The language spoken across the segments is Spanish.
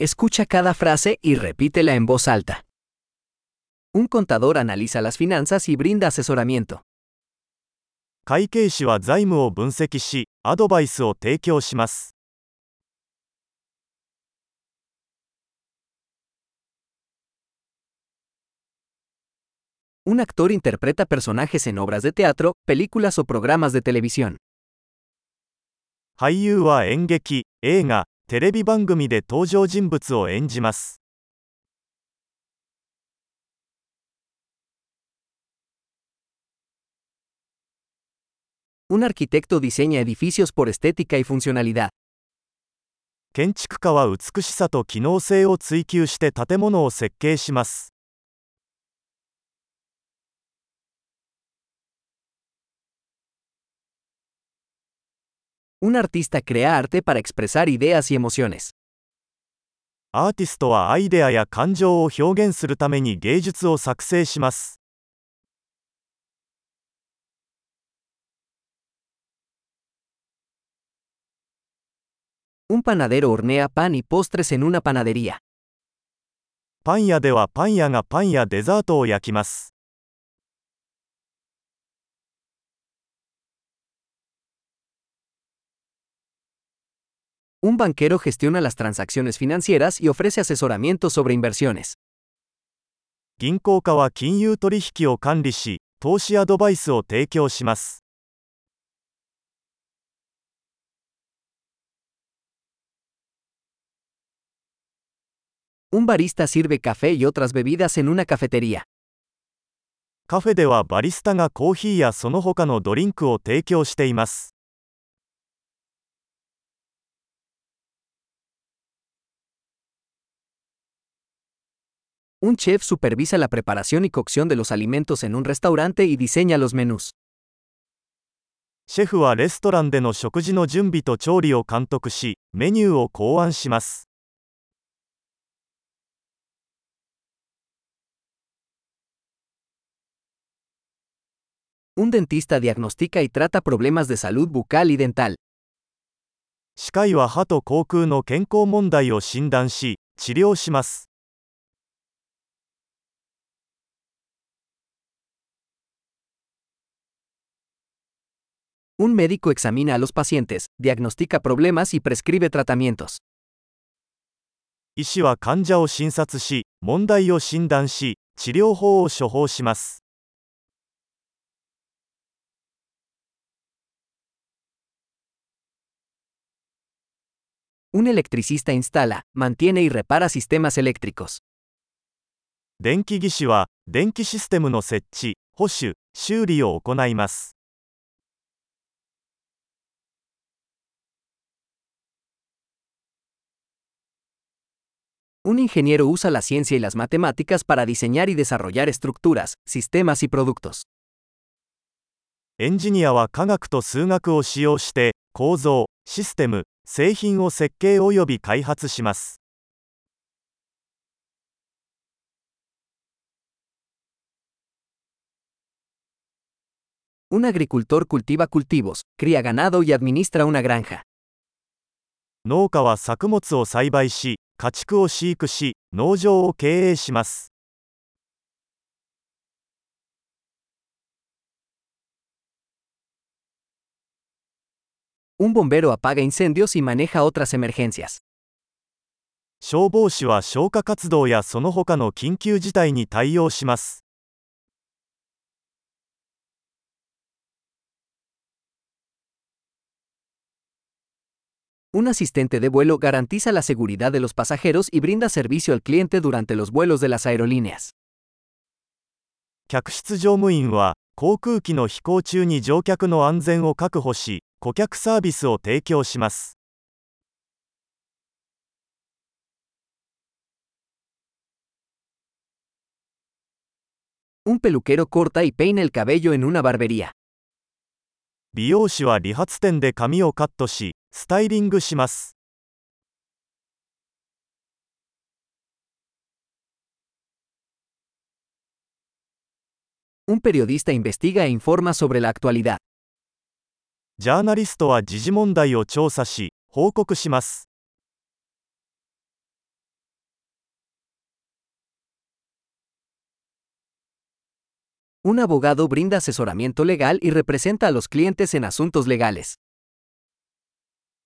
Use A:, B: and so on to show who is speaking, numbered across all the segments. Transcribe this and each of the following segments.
A: Escucha cada frase y repítela en voz alta. Un contador analiza las finanzas y brinda asesoramiento.
B: 会計士は財務を分析し、アドバイスを提供します。
A: Un actor interpreta personajes en obras de teatro, películas o programas de televisión.
B: 俳優は演劇、映画、 テレビ番組で登場人物を演じます。建築家は美しさと機能性を追求して建物を設計します。
A: Un artista crea arte para expresar ideas y emociones.
B: アーティストはアイデアや感情を表現するために芸術を作成します。
A: Un panadero hornea pan y postres en una panadería.
B: パン屋ではパン屋がパンやデザートを焼きます。
A: Un banquero gestiona las transacciones financieras y ofrece asesoramiento sobre inversiones.
B: 銀行家は金融取引を管理し、投資アドバイスを提供します。
A: Un barista sirve café y otras bebidas en una cafetería.
B: カフェではバリスタがコーヒーやその他のドリンクを提供しています。
A: Un chef supervisa la preparación y cocción de los alimentos en un restaurante y diseña los menús.
B: シェフはレストランでの食事の準備と調理を監督し、メニューを考案します。
A: Un dentista diagnostica y trata problemas de salud bucal y dental.
B: 歯科医は歯と口腔の健康問題を診断し、治療します。
A: Un médico examina a los pacientes, diagnostica problemas y prescribe tratamientos.
B: 医師は患者を診察し、問題を診断し、治療法を処方します。
A: Un electricista instala, mantiene y repara sistemas eléctricos.
B: 電気技師は、電気システムの設置、保守、修理を行います。
A: Un ingeniero usa la ciencia y las matemáticas para diseñar y desarrollar estructuras, sistemas y productos.
B: エンジニアは科学と数学を使用して、構造、システム、製品を設計及び開発します。
A: Un agricultor cultiva cultivos, cría ganado y administra una granja.
B: 農家は作物を栽培し、 家畜を飼育し、農場を経営します。消防士は消火活動やその他の緊急事態に対応します。
A: Un asistente de vuelo garantiza la seguridad de los pasajeros y brinda servicio al cliente durante los vuelos de las aerolíneas.
B: 客室乗務員は、航空機の飛行中に乗客の安全を確保し、顧客サービスを提供します。
A: Un peluquero corta y peina el cabello en una barbería.
B: 美容師は理髪店で髪をカットし、スタイリングします。
A: E.
B: ジャーナリストは時事問題を調査し、報告します。
A: Un abogado brinda asesoramiento legal y representa a los clientes en asuntos legales.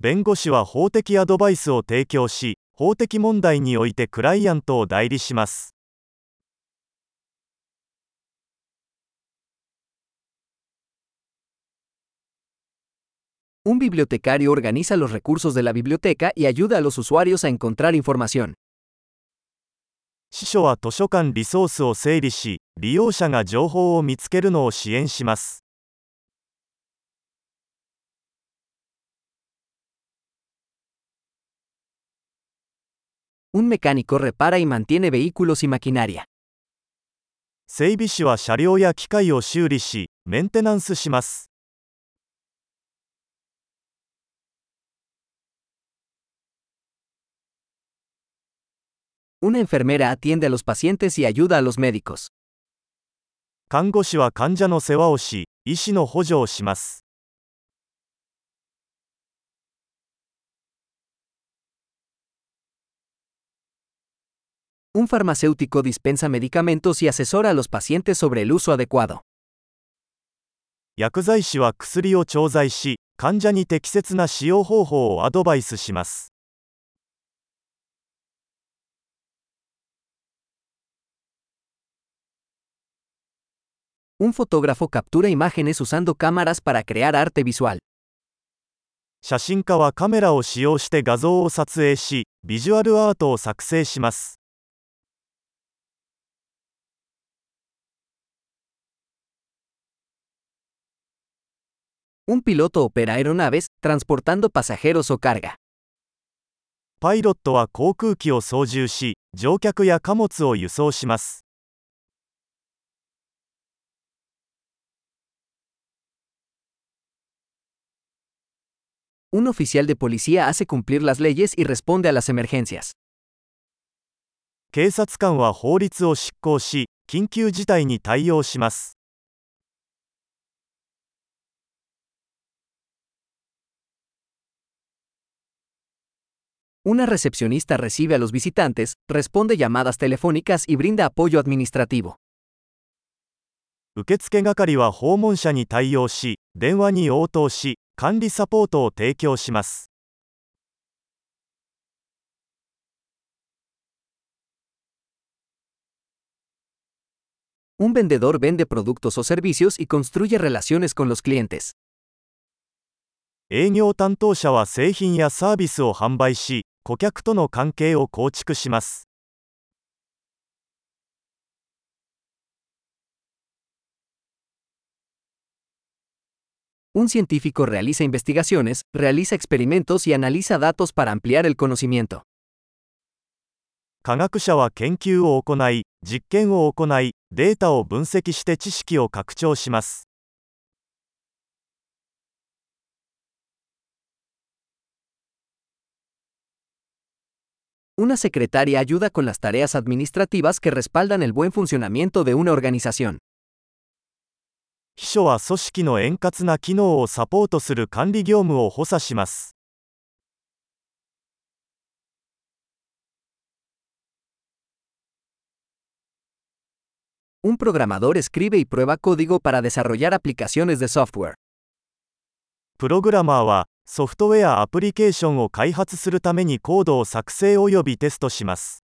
B: 弁護士は法的アドバイスを提供し、法的問題においてクライアントを代理します。
A: Un bibliotecario organiza los recursos de la biblioteca y ayuda a los usuarios a encontrar información.
B: 司書は図書館リソースを整理し、利用者が情報を見つけるのを支援します。整備士は車両や機械を修理し、メンテナンスします。
A: Una enfermera atiende a los pacientes y ayuda a los médicos.
B: 看護師は患者の世話をし、医師の補助をします。
A: Un farmacéutico dispensa medicamentos y asesora a los pacientes sobre el uso adecuado.
B: 薬剤師は薬を調剤し、患者に適切な使用方法をアドバイスします。
A: Un fotógrafo captura imágenes usando cámaras para crear arte visual.
B: 写真家はカメラを使用して画像を撮影し、ビジュアルアートを作成します。
A: Un piloto opera aeronaves, transportando pasajeros o carga.
B: パイロットは航空機を操縦し、乗客や貨物を輸送します。
A: Un oficial de policía hace cumplir las leyes y responde a las emergencias.
B: 警察官は法律を執行し、緊急事態に対応します。
A: Una recepcionista recibe a los visitantes, responde llamadas telefónicas y brinda apoyo administrativo.
B: 受付係は訪問者に対応し、電話に応答し、 管理サポートを提供します。
A: Un vendedor vende productos o servicios y construye relaciones con los clientes.
B: 営業担当者は製品やサービスを販売し、顧客との関係を構築します。
A: Un científico realiza investigaciones, realiza experimentos y analiza datos para ampliar el conocimiento.
B: 科学者は研究を行い、実験を行い、データを分析して知識を拡張します。
A: Una secretaria ayuda con las tareas administrativas que respaldan el buen funcionamiento de una organización.
B: 秘書は組織の円滑な機能をサポートする管理業務を補佐します。
A: Un programador escribe y prueba código para desarrollar aplicaciones de software.
B: プログラマーは、ソフトウェアアプリケーションを開発するためにコードを作成及びテストします。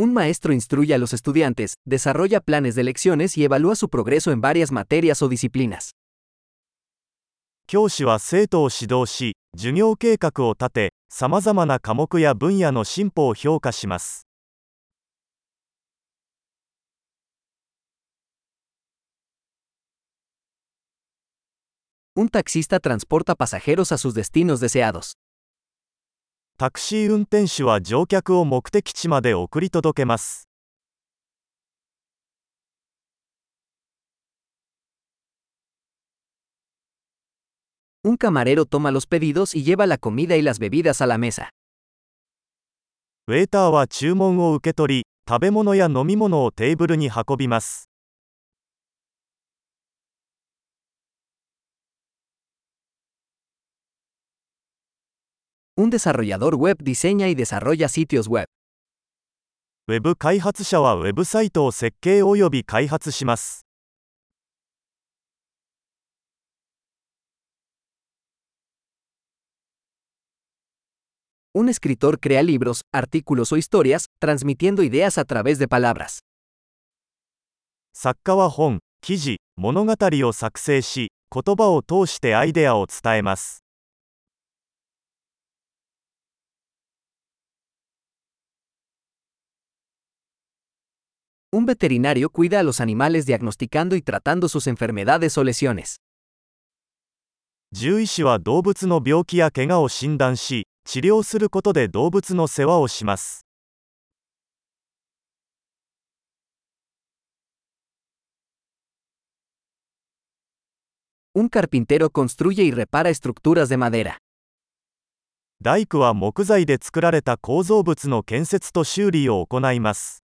A: Un maestro instruye a los estudiantes, desarrolla planes de lecciones y evalúa su progreso en varias materias o disciplinas.
B: 教師は生徒を指導し、授業計画を立て、さまざまな科目や分野の進歩を評価します。
A: Un taxista transporta pasajeros a sus destinos deseados.
B: タクシー運転手は乗客を目的地まで送り届けます。
A: Un camarero toma los pedidos y lleva la comida y las bebidas a la mesa.
B: ウェーターは注文を受け取り、食べ物や飲み物をテーブルに運びます。
A: Un desarrollador web diseña y desarrolla sitios web.
B: ウェブ開発者はウェブサイトを設計および開発します
A: Un escritor crea libros, artículos o historias, transmitiendo ideas a través de palabras.
B: 作家は本記事物語を作成し言葉を通してアイデアを伝えます
A: Un veterinario cuida a los animales diagnosticando y tratando sus enfermedades o lesiones.
B: 獣医師は動物の病気や怪我を診断し治療することで動物の世話をします
A: Un carpintero construye y repara estructuras de madera.
B: 大工は木材で作られた構造物の建設と修理を行います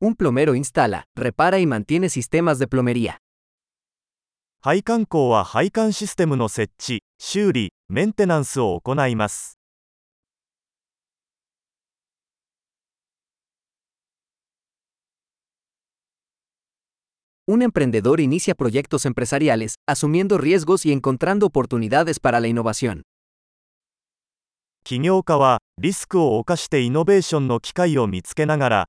A: Un plomero instala, repara y mantiene sistemas de plomería.
B: 配管工は配管システムの設置修理メンテナンスを行います
A: Un emprendedor inicia proyectos empresariales, asumiendo riesgos y encontrando oportunidades para la innovación.
B: 起業家はリスクを冒してイノベーションの機会を見つけながら